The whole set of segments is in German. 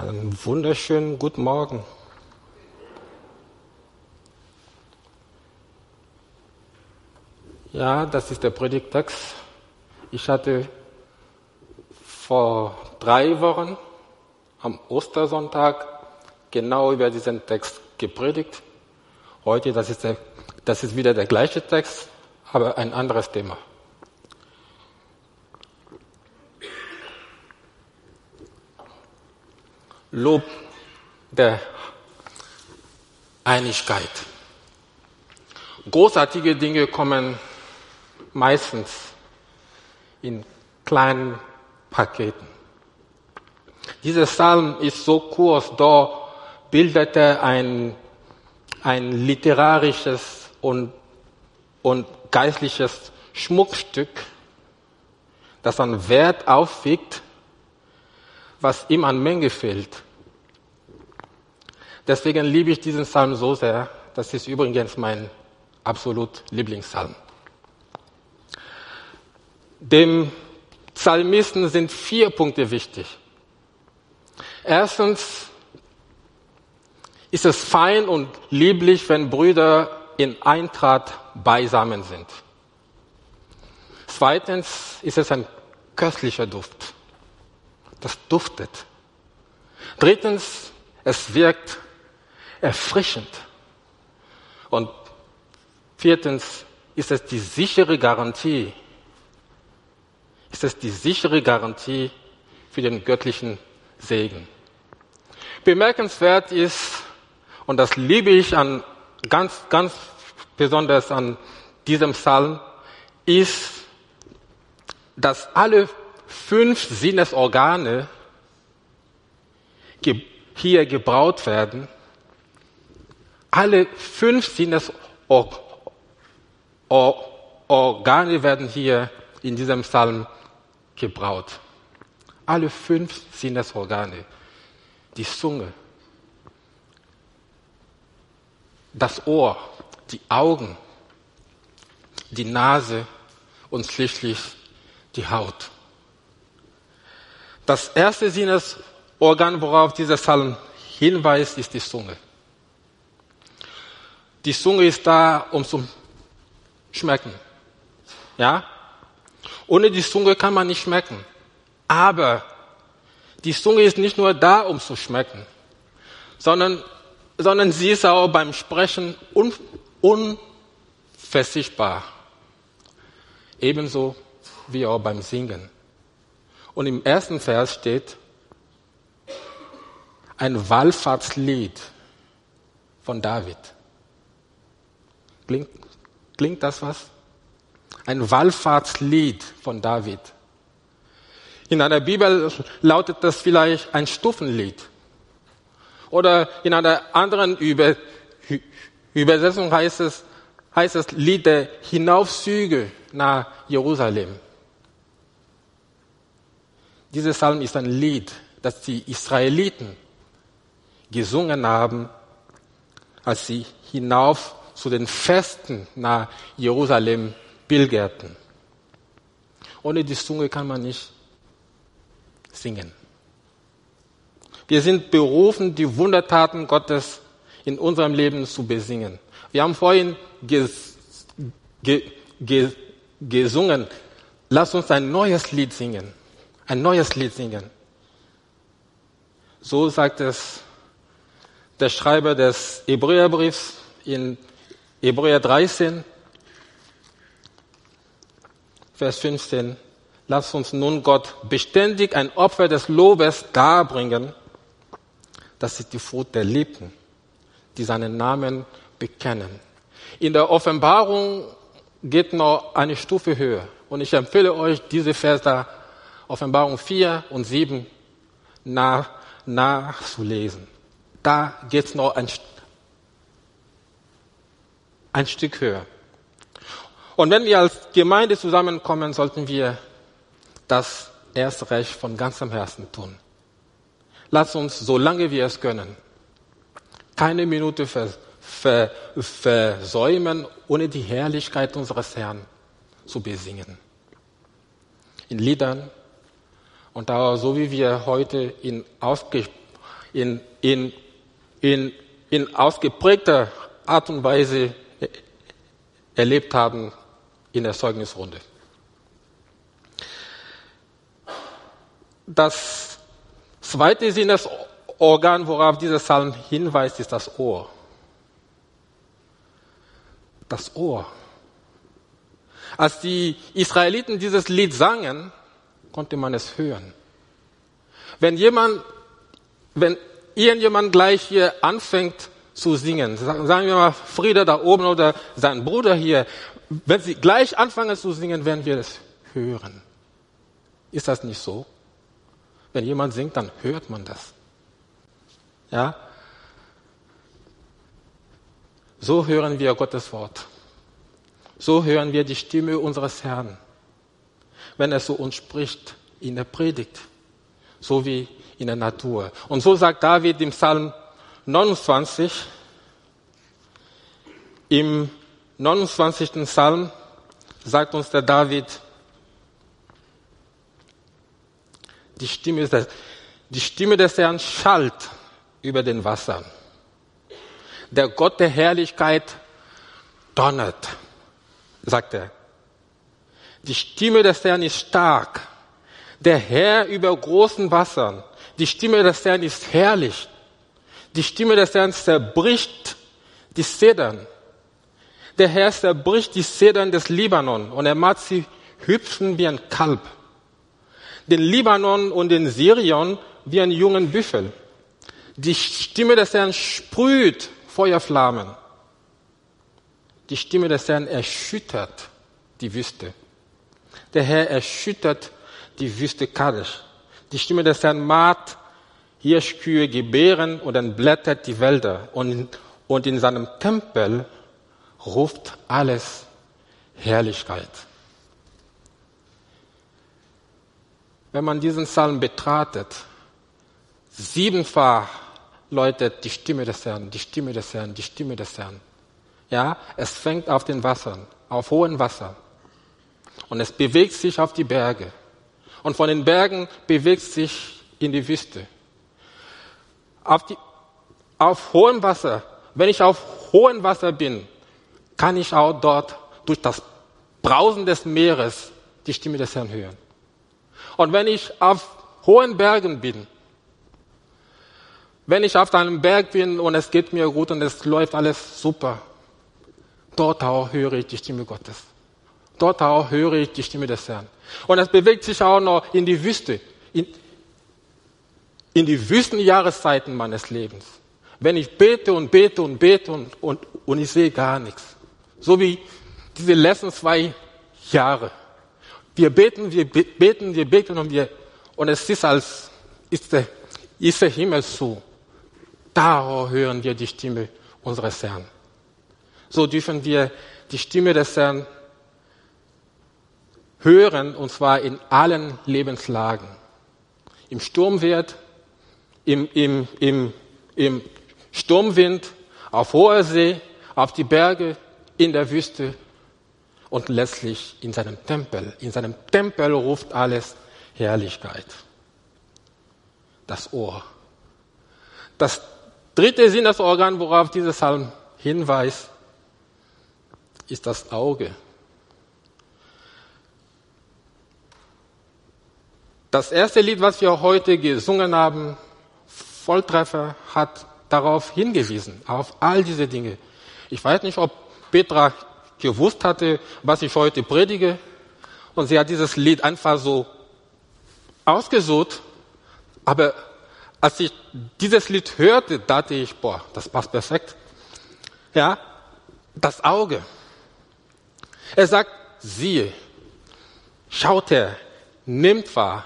Einen wunderschönen guten Morgen. Ja, das ist der Predigtext. Ich hatte vor drei Wochen am Ostersonntag genau über diesen Text gepredigt. Heute, das ist, der, das ist wieder der gleiche Text, aber ein anderes Thema. Lob der Einigkeit. Großartige Dinge kommen meistens in kleinen Paketen. Dieser Psalm ist so kurz, da bildete ein, ein literarisches und, und geistliches Schmuckstück, das an Wert aufwiegt, was ihm an Menge fehlt. Deswegen liebe ich diesen Psalm so sehr. Das ist übrigens mein absolut Lieblingspsalm. Dem Psalmisten sind vier Punkte wichtig. Erstens ist es fein und lieblich, wenn Brüder in Eintracht beisammen sind. Zweitens ist es ein köstlicher Duft. Das duftet. Drittens, es wirkt erfrischend. Und viertens ist es die sichere Garantie, ist es die sichere Garantie für den göttlichen Segen. Bemerkenswert ist, und das liebe ich an, ganz, ganz besonders an diesem Psalm, ist, dass alle fünf Sinnesorgane hier gebraut werden. Alle fünf Sinnesorgane werden hier in diesem Psalm gebraut. Alle fünf Sinnesorgane. Die Zunge, das Ohr, die Augen, die Nase und schließlich die Haut. Das erste Sinnesorgan, worauf dieser Psalm hinweist, ist die Zunge. Die Zunge ist da, um zu schmecken. Ja? Ohne die Zunge kann man nicht schmecken. Aber die Zunge ist nicht nur da, um zu schmecken, sondern, sondern sie ist auch beim Sprechen un, unversichtbar. Ebenso wie auch beim Singen. Und im ersten Vers steht ein Wallfahrtslied von David. Klingt, klingt das was? Ein Wallfahrtslied von David. In einer Bibel lautet das vielleicht ein Stufenlied. Oder in einer anderen Über Übersetzung heißt es, heißt es Lied der Hinaufzüge nach Jerusalem. Dieser Psalm ist ein Lied, das die Israeliten gesungen haben, als sie hinauf zu den Festen nach Jerusalem pilgerten. Ohne die Zunge kann man nicht singen. Wir sind berufen, die Wundertaten Gottes in unserem Leben zu besingen. Wir haben vorhin ges, ge, ge, gesungen, lass uns ein neues Lied singen ein neues Lied singen. So sagt es der Schreiber des Hebräerbriefs in Hebräer 13, Vers 15. Lass uns nun Gott beständig ein Opfer des Lobes darbringen. Das ist die Frucht der Lippen, die seinen Namen bekennen. In der Offenbarung geht noch eine Stufe höher. Und ich empfehle euch, diese Vers Offenbarung 4 und 7 nach, nachzulesen. Da geht es noch ein, ein Stück höher. Und wenn wir als Gemeinde zusammenkommen, sollten wir das erst recht von ganzem Herzen tun. Lass uns, solange wir es können, keine Minute vers, ver, versäumen, ohne die Herrlichkeit unseres Herrn zu besingen. In Liedern, und da, so wie wir heute in ausge, in, in, in, in ausgeprägter Art und Weise erlebt haben in der Zeugnisrunde. Das zweite Sinnesorgan, worauf dieser Psalm hinweist, ist das Ohr. Das Ohr. Als die Israeliten dieses Lied sangen, konnte man es hören. Wenn jemand, wenn irgendjemand gleich hier anfängt zu singen, sagen wir mal Frieda da oben oder sein Bruder hier, wenn sie gleich anfangen zu singen, werden wir es hören. Ist das nicht so? Wenn jemand singt, dann hört man das. Ja? So hören wir Gottes Wort. So hören wir die Stimme unseres Herrn, wenn er zu uns spricht in der Predigt, so wie in der Natur. Und so sagt David im Psalm 29, im 29. Psalm sagt uns der David, die Stimme, des, die Stimme des Herrn schallt über den Wassern. Der Gott der Herrlichkeit donnert, sagt er. Die Stimme des Herrn ist stark. Der Herr über großen Wassern. Die Stimme des Herrn ist herrlich. Die Stimme des Herrn zerbricht die Zedern. Der Herr zerbricht die Zedern des Libanon und er macht sie hüpfen wie ein Kalb den Libanon und den Sirion wie einen jungen Büffel. Die Stimme des Herrn sprüht Feuerflammen. Die Stimme des Herrn erschüttert die Wüste. Der Herr erschüttert die Wüste Kadesh. Die Stimme des Herrn macht Hirschkühe gebären und entblättert die Wälder. Und, und in seinem Tempel ruft alles Herrlichkeit. wenn man diesen Psalm betrachtet, siebenfach läutet die Stimme des Herrn, die Stimme des Herrn, die Stimme des Herrn. Ja, es fängt auf den Wassern, auf hohen Wassern. Und es bewegt sich auf die Berge. Und von den Bergen bewegt sich in die Wüste. Auf, die, auf hohem Wasser, wenn ich auf hohem Wasser bin, kann ich auch dort durch das Brausen des Meeres die Stimme des Herrn hören. Und wenn ich auf hohen Bergen bin, wenn ich auf einem Berg bin und es geht mir gut und es läuft alles super, dort auch höre ich die Stimme Gottes. Dort auch höre ich die Stimme des Herrn. Und es bewegt sich auch noch in die Wüste, in, in die Wüstenjahreszeiten meines Lebens. Wenn ich bete und bete und bete und, und, und ich sehe gar nichts. So wie diese letzten zwei Jahre. Wir beten, wir beten, wir beten und wir, und es ist als, ist der, ist der Himmel zu. Da hören wir die Stimme unseres Herrn. So dürfen wir die Stimme des Herrn hören, und zwar in allen Lebenslagen. Im Sturmwind, im, im, im, im Sturmwind, auf hoher See, auf die Berge, in der Wüste und letztlich in seinem Tempel. In seinem Tempel ruft alles Herrlichkeit. Das Ohr. Das dritte Sinnesorgan, worauf dieser Psalm hinweist, ist das Auge. Das erste Lied, was wir heute gesungen haben, Volltreffer, hat darauf hingewiesen, auf all diese Dinge. Ich weiß nicht, ob Petra gewusst hatte, was ich heute predige. Und sie hat dieses Lied einfach so ausgesucht. Aber als ich dieses Lied hörte, dachte ich, boah, das passt perfekt. Ja, das Auge. Er sagt, siehe, schaut her, nimmt wahr.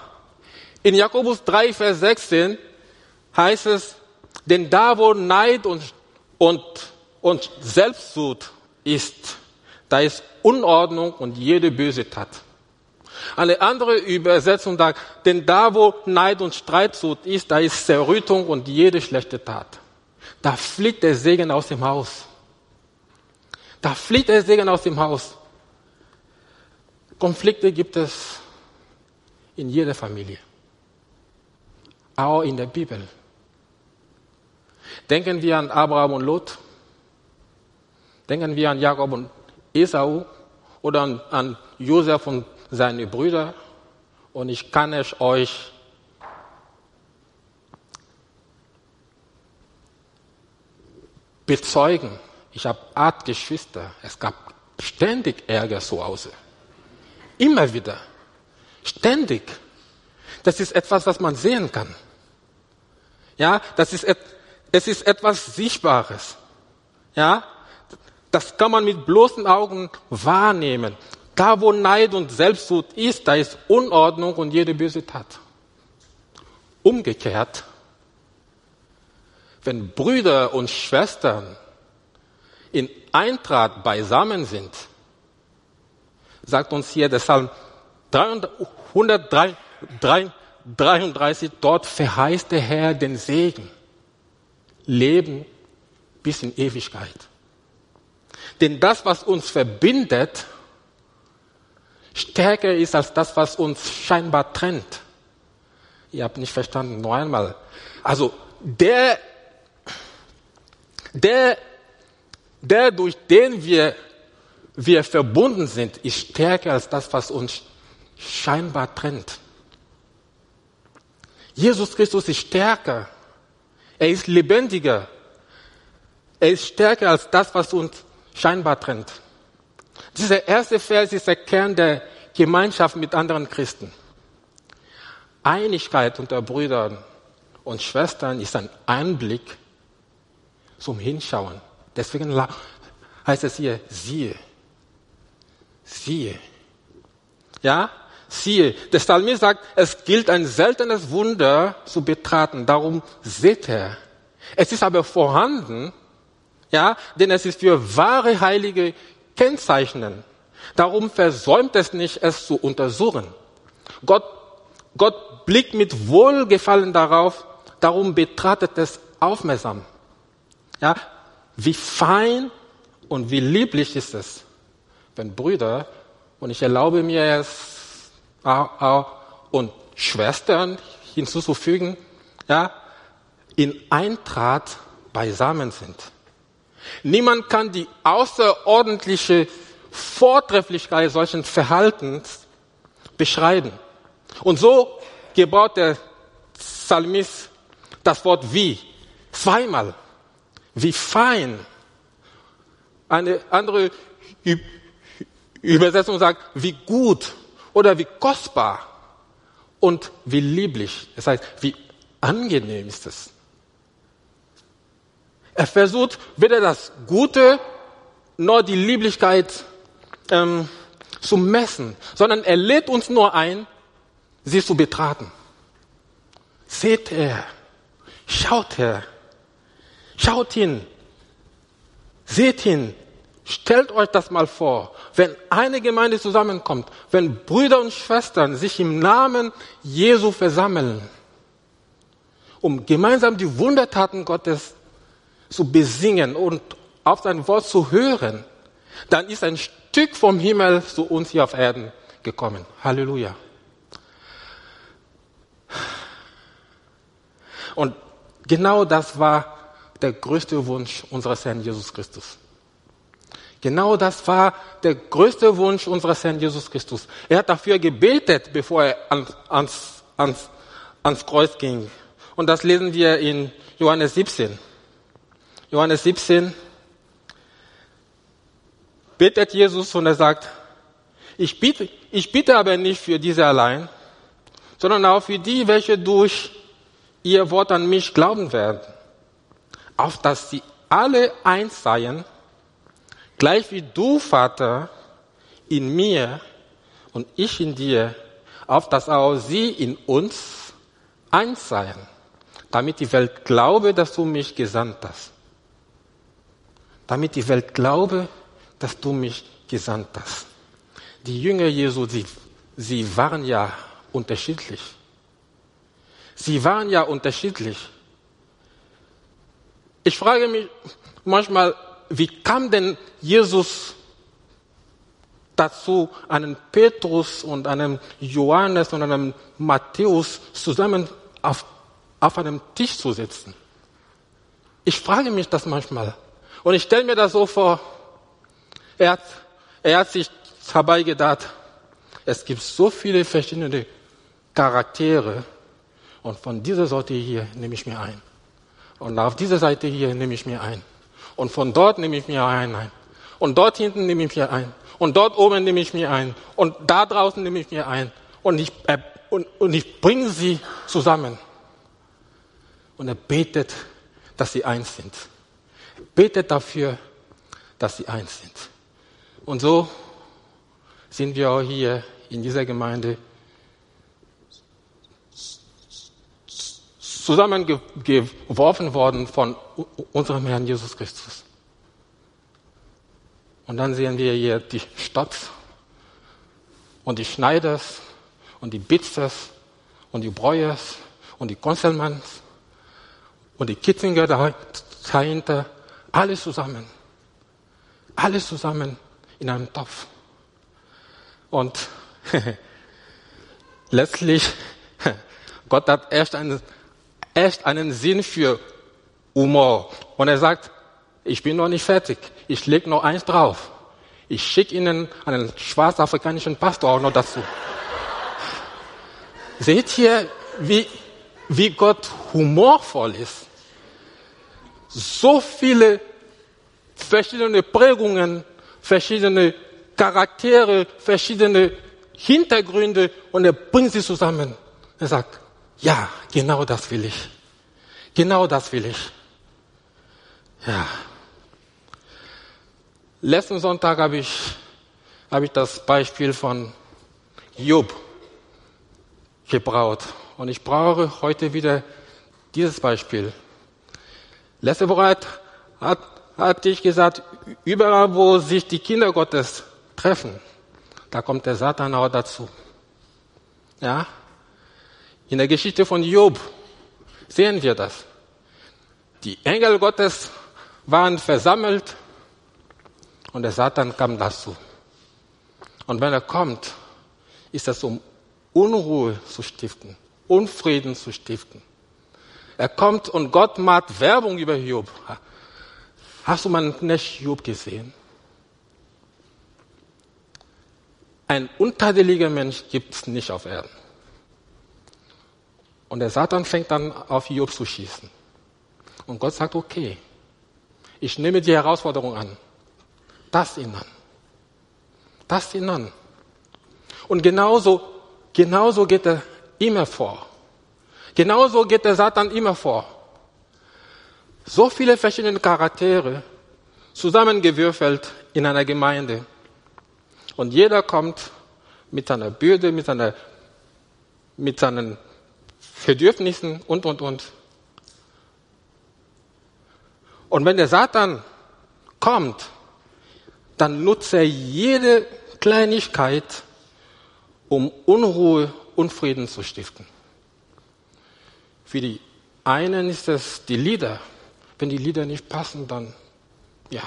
In Jakobus 3, Vers 16 heißt es, denn da wo Neid und, und, und Selbstsucht ist, da ist Unordnung und jede böse Tat. Eine andere Übersetzung sagt, denn da wo Neid und Streitsucht ist, da ist Zerrüttung und jede schlechte Tat. Da fliegt der Segen aus dem Haus. Da fliegt der Segen aus dem Haus. Konflikte gibt es in jeder Familie. Auch in der Bibel. Denken wir an Abraham und Lot. Denken wir an Jakob und Esau oder an, an Josef und seine Brüder. Und ich kann es euch bezeugen. Ich habe Art Geschwister. Es gab ständig Ärger zu Hause. Immer wieder. Ständig. Das ist etwas, was man sehen kann. Ja, das ist, es ist etwas Sichtbares. Ja, das kann man mit bloßen Augen wahrnehmen. Da, wo Neid und Selbstsucht ist, da ist Unordnung und jede böse Tat. Umgekehrt, wenn Brüder und Schwestern in Eintracht beisammen sind, sagt uns hier der Psalm 133, dort verheißt der Herr den Segen, Leben bis in Ewigkeit. Denn das, was uns verbindet, stärker ist als das, was uns scheinbar trennt. Ihr habt nicht verstanden, noch einmal. Also der, der, der durch den wir, wir verbunden sind, ist stärker als das, was uns scheinbar trennt. Jesus Christus ist stärker. Er ist lebendiger. Er ist stärker als das, was uns scheinbar trennt. Dieser erste Vers ist der Kern der Gemeinschaft mit anderen Christen. Einigkeit unter Brüdern und Schwestern ist ein Einblick zum Hinschauen. Deswegen heißt es hier, siehe. Siehe. Ja? Siehe. Der Psalmist sagt, es gilt ein seltenes Wunder zu betraten. Darum seht er. Es ist aber vorhanden, ja, denn es ist für wahre Heilige kennzeichnen. Darum versäumt es nicht, es zu untersuchen. Gott, Gott blickt mit Wohlgefallen darauf, darum betrachtet es aufmerksam. Ja, wie fein und wie lieblich ist es, wenn Brüder, und ich erlaube mir es und Schwestern hinzuzufügen, ja, in Eintracht beisammen sind. Niemand kann die außerordentliche Vortrefflichkeit solchen Verhaltens beschreiben. Und so gebraucht der Psalmist das Wort wie zweimal. Wie fein. Eine andere Übersetzung sagt, wie gut oder wie kostbar und wie lieblich. Das heißt, wie angenehm ist es. Er versucht weder das Gute noch die Lieblichkeit ähm, zu messen, sondern er lädt uns nur ein, sie zu betraten. Seht er, schaut er, schaut hin, seht hin, stellt euch das mal vor, wenn eine Gemeinde zusammenkommt, wenn Brüder und Schwestern sich im Namen Jesu versammeln, um gemeinsam die Wundertaten Gottes zu besingen und auf sein Wort zu hören, dann ist ein Stück vom Himmel zu uns hier auf Erden gekommen. Halleluja. Und genau das war der größte Wunsch unseres Herrn Jesus Christus. Genau das war der größte Wunsch unseres Herrn Jesus Christus. Er hat dafür gebetet, bevor er ans, ans, ans, ans Kreuz ging. Und das lesen wir in Johannes 17. Johannes 17 betet Jesus und er sagt, ich bitte, ich bitte aber nicht für diese allein, sondern auch für die, welche durch ihr Wort an mich glauben werden, auf dass sie alle eins seien, gleich wie du, Vater, in mir und ich in dir, auf dass auch sie in uns eins seien, damit die Welt glaube, dass du mich gesandt hast damit die Welt glaube, dass du mich gesandt hast. Die Jünger Jesu, sie, sie waren ja unterschiedlich. Sie waren ja unterschiedlich. Ich frage mich manchmal, wie kam denn Jesus dazu, einen Petrus und einen Johannes und einen Matthäus zusammen auf, auf einem Tisch zu sitzen? Ich frage mich das manchmal. Und ich stelle mir das so vor, er hat, er hat sich dabei gedacht, es gibt so viele verschiedene Charaktere und von dieser Sorte hier nehme ich mir ein. Und auf dieser Seite hier nehme ich mir ein. Und von dort nehme ich mir einen ein. Und dort hinten nehme ich mir ein. Und dort oben nehme ich mir ein. Und da draußen nehme ich mir ein. Und ich, äh, und, und ich bringe sie zusammen. Und er betet, dass sie eins sind. Betet dafür, dass sie eins sind. Und so sind wir auch hier in dieser Gemeinde zusammengeworfen worden von unserem Herrn Jesus Christus. Und dann sehen wir hier die Stadt und die Schneiders und die Bitzers und die Breuers und die Konselmanns und die Kitzinger dahinter, alles zusammen. Alles zusammen in einem Topf. Und letztlich, Gott hat erst einen, erst einen Sinn für Humor. Und er sagt, ich bin noch nicht fertig. Ich leg noch eins drauf. Ich schicke Ihnen einen schwarzafrikanischen Pastor auch noch dazu. Seht ihr, wie, wie Gott humorvoll ist? So viele verschiedene Prägungen, verschiedene Charaktere, verschiedene Hintergründe und er bringt sie zusammen. Er sagt, ja, genau das will ich. Genau das will ich. Ja. Letzten Sonntag habe ich, habe ich das Beispiel von Job gebraut. Und ich brauche heute wieder dieses Beispiel. Letzte Woche hat, hat, hatte ich gesagt, überall, wo sich die Kinder Gottes treffen, da kommt der Satan auch dazu. Ja? In der Geschichte von Job sehen wir das. Die Engel Gottes waren versammelt und der Satan kam dazu. Und wenn er kommt, ist das um Unruhe zu stiften, Unfrieden zu stiften. Er kommt und Gott macht Werbung über Job. Hast du meinen Knecht Job gesehen? Ein untadeliger Mensch gibt es nicht auf Erden. Und der Satan fängt dann auf Job zu schießen. Und Gott sagt, okay, ich nehme die Herausforderung an. Das ihn an. Das ihn an. Und genauso, genauso geht er immer vor. Genauso geht der Satan immer vor. So viele verschiedene Charaktere zusammengewürfelt in einer Gemeinde. Und jeder kommt mit seiner Bürde, mit, seiner, mit seinen Bedürfnissen und, und, und. Und wenn der Satan kommt, dann nutzt er jede Kleinigkeit, um Unruhe und Frieden zu stiften. Für die einen ist es die Lieder. Wenn die Lieder nicht passen, dann ja.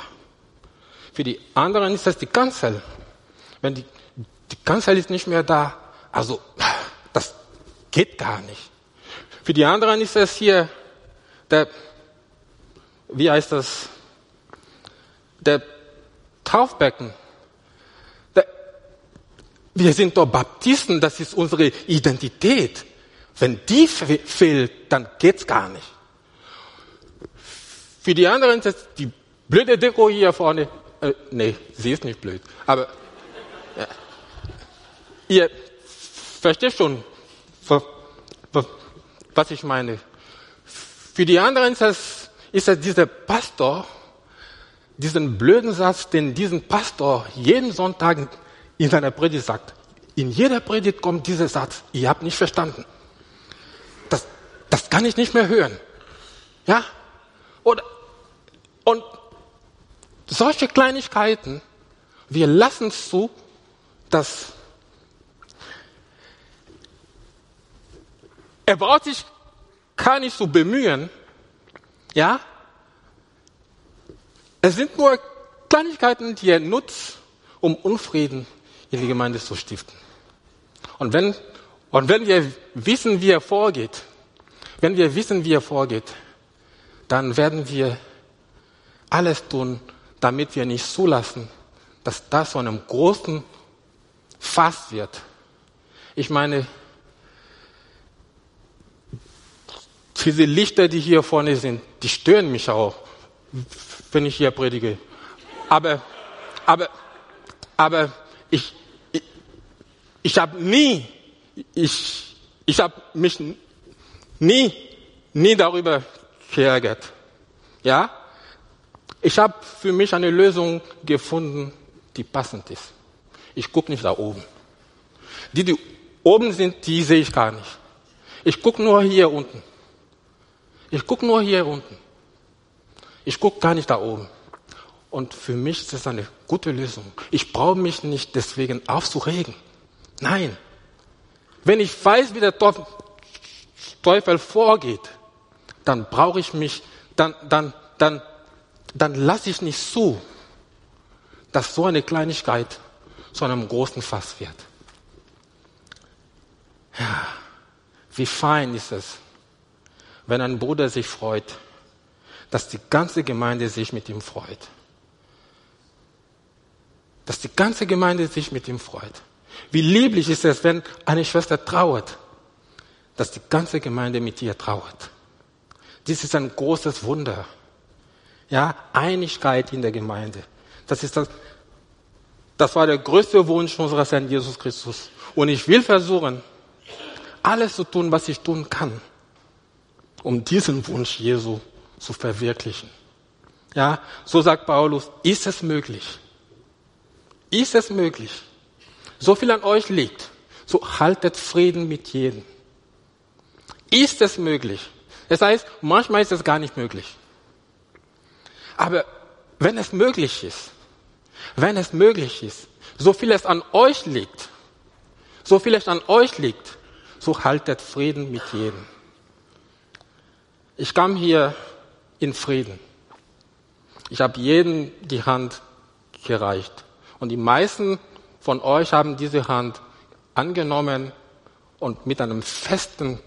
Für die anderen ist es die Kanzel. Wenn die, die Kanzel ist nicht mehr da, also das geht gar nicht. Für die anderen ist es hier der, wie heißt das, der Taufbecken. Der, wir sind doch Baptisten, das ist unsere Identität. Wenn die fehlt, dann geht's gar nicht. Für die anderen ist es die blöde Deko hier vorne. Äh, nee, sie ist nicht blöd. Aber ja. ihr versteht schon, was ich meine. Für die anderen ist es, ist es dieser Pastor, diesen blöden Satz, den diesen Pastor jeden Sonntag in seiner Predigt sagt. In jeder Predigt kommt dieser Satz, ihr habt nicht verstanden. Das, das kann ich nicht mehr hören. Ja? Oder, und solche Kleinigkeiten, wir lassen es zu, dass er braucht sich gar nicht so bemühen, ja? Es sind nur Kleinigkeiten, die er nutzt, um Unfrieden in die Gemeinde zu stiften. Und wenn, und wenn wir wissen, wie er vorgeht, wenn wir wissen, wie er vorgeht, dann werden wir alles tun, damit wir nicht zulassen, dass das zu einem großen Fass wird. Ich meine, diese Lichter, die hier vorne sind, die stören mich auch, wenn ich hier predige. Aber, aber, aber ich, ich, ich habe nie, ich, ich habe mich nie, nie darüber geärgert. Ja? Ich habe für mich eine Lösung gefunden, die passend ist. Ich gucke nicht da oben. Die, die oben sind, die sehe ich gar nicht. Ich gucke nur hier unten. Ich gucke nur hier unten. Ich gucke gar nicht da oben. Und für mich ist das eine gute Lösung. Ich brauche mich nicht deswegen aufzuregen. Nein. Wenn ich weiß, wie der Teufel vorgeht, dann brauche ich mich, dann, dann, dann, dann lasse ich nicht zu, dass so eine Kleinigkeit zu einem großen Fass wird. Ja, wie fein ist es, wenn ein Bruder sich freut, dass die ganze Gemeinde sich mit ihm freut. Dass die ganze Gemeinde sich mit ihm freut. Wie lieblich ist es, wenn eine Schwester trauert, dass die ganze Gemeinde mit ihr trauert. Dies ist ein großes Wunder. Ja, Einigkeit in der Gemeinde. Das ist das, das war der größte Wunsch unseres Herrn Jesus Christus. Und ich will versuchen, alles zu tun, was ich tun kann, um diesen Wunsch Jesu zu verwirklichen. Ja, so sagt Paulus, ist es möglich? Ist es möglich? So viel an euch liegt, so haltet Frieden mit jedem. Ist es möglich? Das heißt, manchmal ist es gar nicht möglich. Aber wenn es möglich ist, wenn es möglich ist, so viel es an euch liegt, so viel es an euch liegt, so haltet Frieden mit jedem. Ich kam hier in Frieden. Ich habe jedem die Hand gereicht. Und die meisten von euch haben diese Hand angenommen und mit einem festen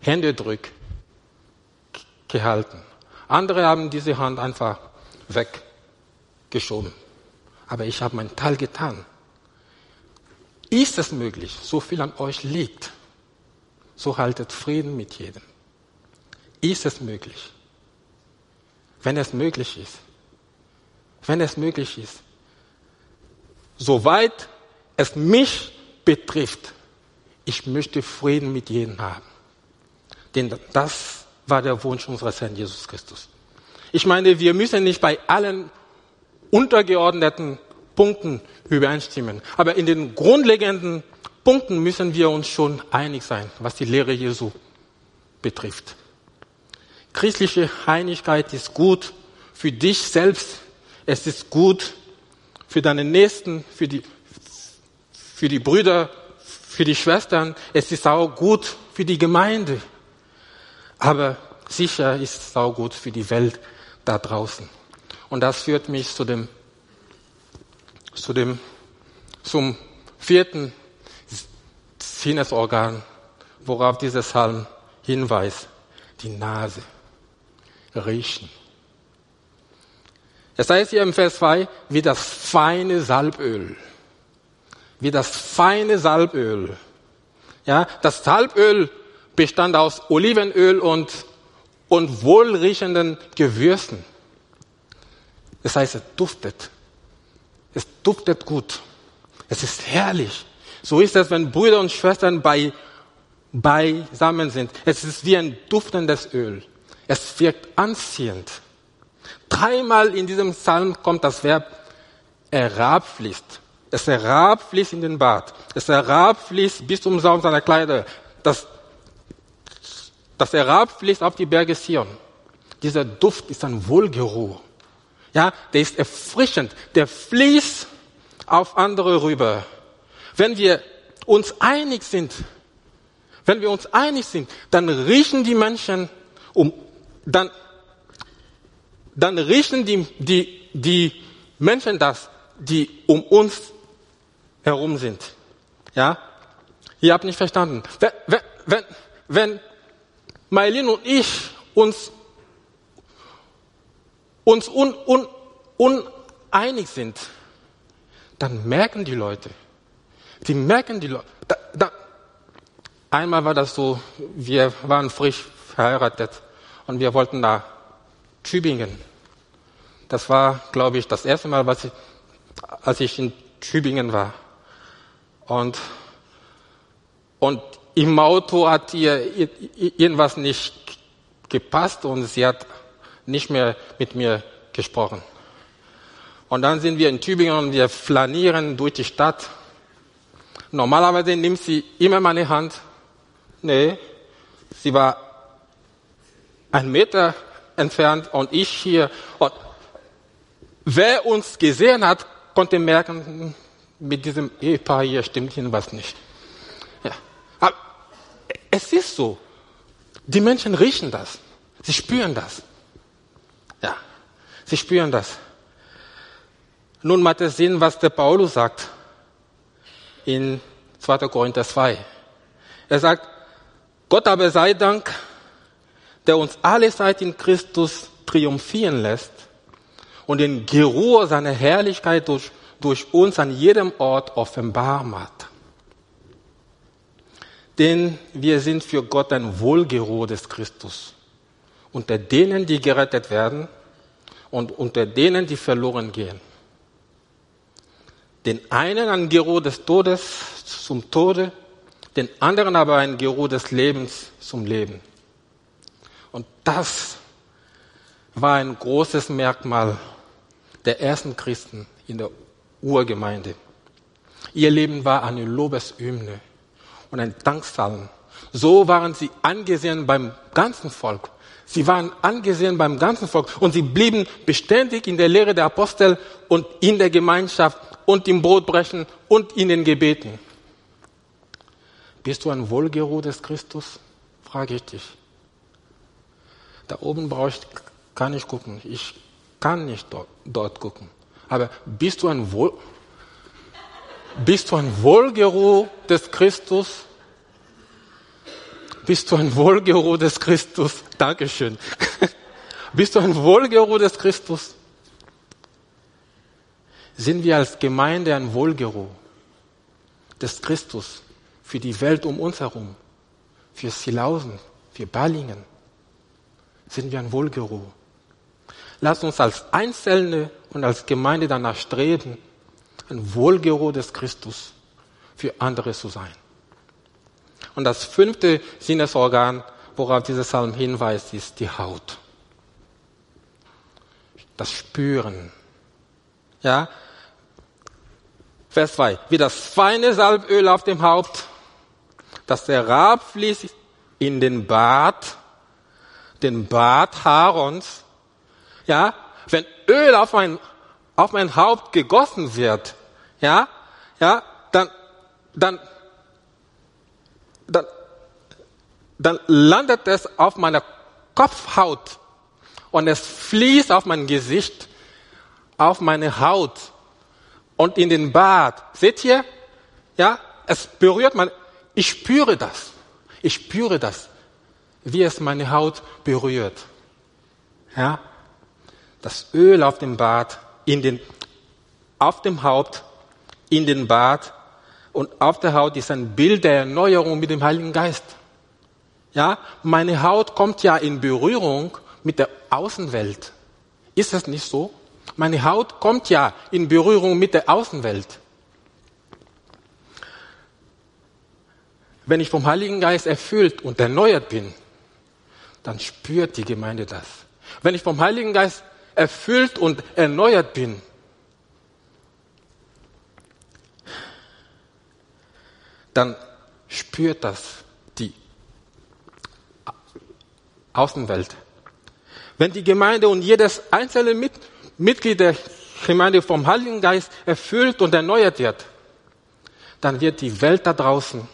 Händedruck gehalten. Andere haben diese Hand einfach weggeschoben. Aber ich habe meinen Teil getan. Ist es möglich, so viel an euch liegt, so haltet Frieden mit jedem. Ist es möglich? Wenn es möglich ist. Wenn es möglich ist. Soweit es mich betrifft, ich möchte Frieden mit jedem haben. Denn das war der Wunsch unseres Herrn Jesus Christus. Ich meine, wir müssen nicht bei allen untergeordneten Punkten übereinstimmen, aber in den grundlegenden Punkten müssen wir uns schon einig sein, was die Lehre Jesu betrifft. Christliche Einigkeit ist gut für dich selbst, es ist gut für deine Nächsten, für die, für die Brüder, für die Schwestern, es ist auch gut für die Gemeinde. Aber sicher ist es auch gut für die Welt da draußen. Und das führt mich zu dem, zu dem, zum vierten Sinnesorgan, worauf dieser Psalm hinweist. Die Nase. Riechen. Es heißt hier im Vers 2, wie das feine Salböl. Wie das feine Salböl. Ja, das Salböl bestand aus Olivenöl und, und wohlriechenden Gewürzen. Das heißt, es duftet. Es duftet gut. Es ist herrlich. So ist es, wenn Brüder und Schwestern bei, beisammen sind. Es ist wie ein duftendes Öl. Es wirkt anziehend. Dreimal in diesem Psalm kommt das Verb herabfließt. Es herabfließt in den Bart. Es herabfließt bis zum Saum seiner Kleider. Das das herabfließt auf die Berge Sion. Dieser Duft ist ein Wohlgeruch. Ja, der ist erfrischend. Der fließt auf andere rüber. Wenn wir uns einig sind, wenn wir uns einig sind, dann riechen die Menschen um, dann, dann riechen die, die, die Menschen das, die um uns herum sind. Ja? Ihr habt nicht verstanden. Wenn, wenn, wenn Mailin und ich uns uns un, un, uneinig sind, dann merken die Leute, die merken die Leute. Da, da, einmal war das so, wir waren frisch verheiratet und wir wollten nach Tübingen. Das war, glaube ich, das erste Mal, was ich, als ich in Tübingen war. Und, und im Auto hat ihr irgendwas nicht gepasst und sie hat nicht mehr mit mir gesprochen. Und dann sind wir in Tübingen und wir flanieren durch die Stadt. Normalerweise nimmt sie immer meine Hand. Nee, sie war ein Meter entfernt und ich hier. Und wer uns gesehen hat, konnte merken, mit diesem Ehepaar hier stimmt was nicht. Ja. Aber es ist so. Die Menschen riechen das. Sie spüren das. Ja. Sie spüren das. Nun macht es Sinn, was der Paulus sagt in 2. Korinther 2. Er sagt, Gott aber sei Dank, der uns alle Zeit in Christus triumphieren lässt und den Geruch seiner Herrlichkeit durch, durch uns an jedem Ort offenbar macht. Denn wir sind für Gott ein Wohlgeruch des Christus. Unter denen, die gerettet werden und unter denen, die verloren gehen den einen ein Geruch des Todes zum Tode, den anderen aber ein Geruch des Lebens zum Leben. Und das war ein großes Merkmal der ersten Christen in der Urgemeinde. Ihr Leben war eine Lobeshymne und ein Danksalm. So waren sie angesehen beim ganzen Volk. Sie waren angesehen beim ganzen Volk und sie blieben beständig in der Lehre der Apostel und in der Gemeinschaft und im Brotbrechen und in den Gebeten. Bist du ein Wohlgeruch des Christus? Frage ich dich. Da oben brauche ich gar nicht gucken. Ich kann nicht dort, dort gucken. Aber bist du ein Wohl, bist du ein Wohlgeruch des Christus? Bist du ein Wohlgeruch des Christus? Dankeschön. bist du ein Wohlgeruch des Christus? sind wir als Gemeinde ein Wohlgeruch des Christus für die Welt um uns herum, für Silausen, für Ballingen. Sind wir ein Wohlgeruch. Lass uns als Einzelne und als Gemeinde danach streben, ein Wohlgeruch des Christus für andere zu sein. Und das fünfte Sinnesorgan, worauf dieser Psalm hinweist, ist die Haut. Das Spüren. Ja, Vers 2. Wie das feine Salböl auf dem Haupt, das der Rab fließt in den Bart, den Bart Aarons. Ja, wenn Öl auf mein, auf mein Haupt gegossen wird, ja, ja, dann, dann, dann, dann landet es auf meiner Kopfhaut und es fließt auf mein Gesicht, auf meine Haut und in den Bart. Seht ihr? Ja, es berührt man. Ich spüre das. Ich spüre das, wie es meine Haut berührt. Ja, das Öl auf dem Bart, in den, auf dem Haupt, in den Bart und auf der Haut ist ein Bild der Erneuerung mit dem Heiligen Geist. Ja, meine Haut kommt ja in Berührung mit der Außenwelt. Ist das nicht so? Meine Haut kommt ja in Berührung mit der Außenwelt. Wenn ich vom Heiligen Geist erfüllt und erneuert bin, dann spürt die Gemeinde das. Wenn ich vom Heiligen Geist erfüllt und erneuert bin, dann spürt das die Außenwelt. Wenn die Gemeinde und jedes einzelne mit, Mitglied der Gemeinde vom Heiligen Geist erfüllt und erneuert wird, dann wird die Welt da draußen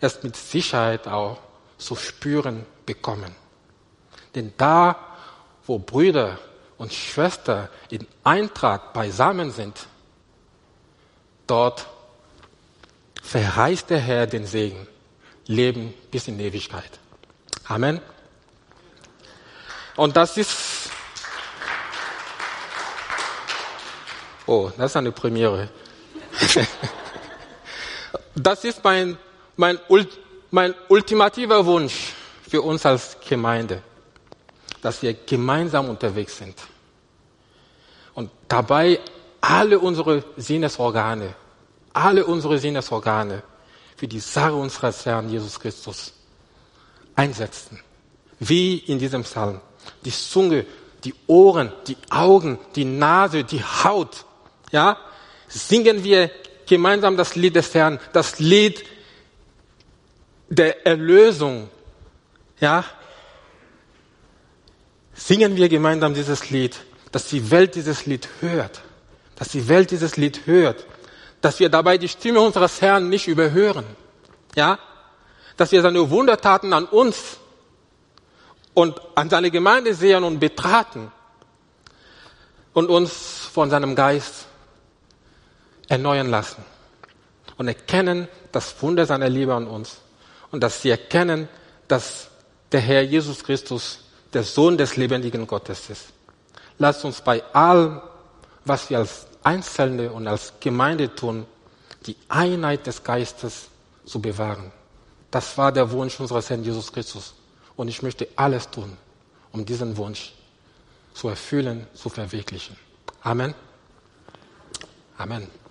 es mit Sicherheit auch zu spüren bekommen. Denn da, wo Brüder und Schwestern in Eintracht beisammen sind, dort verheißt der Herr den Segen, Leben bis in Ewigkeit. Amen. Und das ist Oh, das ist eine Premiere. das ist mein, mein, mein ultimativer Wunsch für uns als Gemeinde, dass wir gemeinsam unterwegs sind und dabei alle unsere Sinnesorgane, alle unsere Sinnesorgane für die Sache unseres Herrn Jesus Christus einsetzen. Wie in diesem Psalm. Die Zunge, die Ohren, die Augen, die Nase, die Haut. Ja? Singen wir gemeinsam das Lied des Herrn, das Lied der Erlösung. Ja? Singen wir gemeinsam dieses Lied, dass die Welt dieses Lied hört. Dass die Welt dieses Lied hört. Dass wir dabei die Stimme unseres Herrn nicht überhören. Ja? Dass wir seine Wundertaten an uns und an seine Gemeinde sehen und betrachten und uns von seinem Geist erneuern lassen und erkennen das Wunder seiner Liebe an uns und dass sie erkennen, dass der Herr Jesus Christus der Sohn des lebendigen Gottes ist. Lasst uns bei allem, was wir als Einzelne und als Gemeinde tun, die Einheit des Geistes zu bewahren. Das war der Wunsch unseres Herrn Jesus Christus. Und ich möchte alles tun, um diesen Wunsch zu erfüllen, zu verwirklichen. Amen. Amen.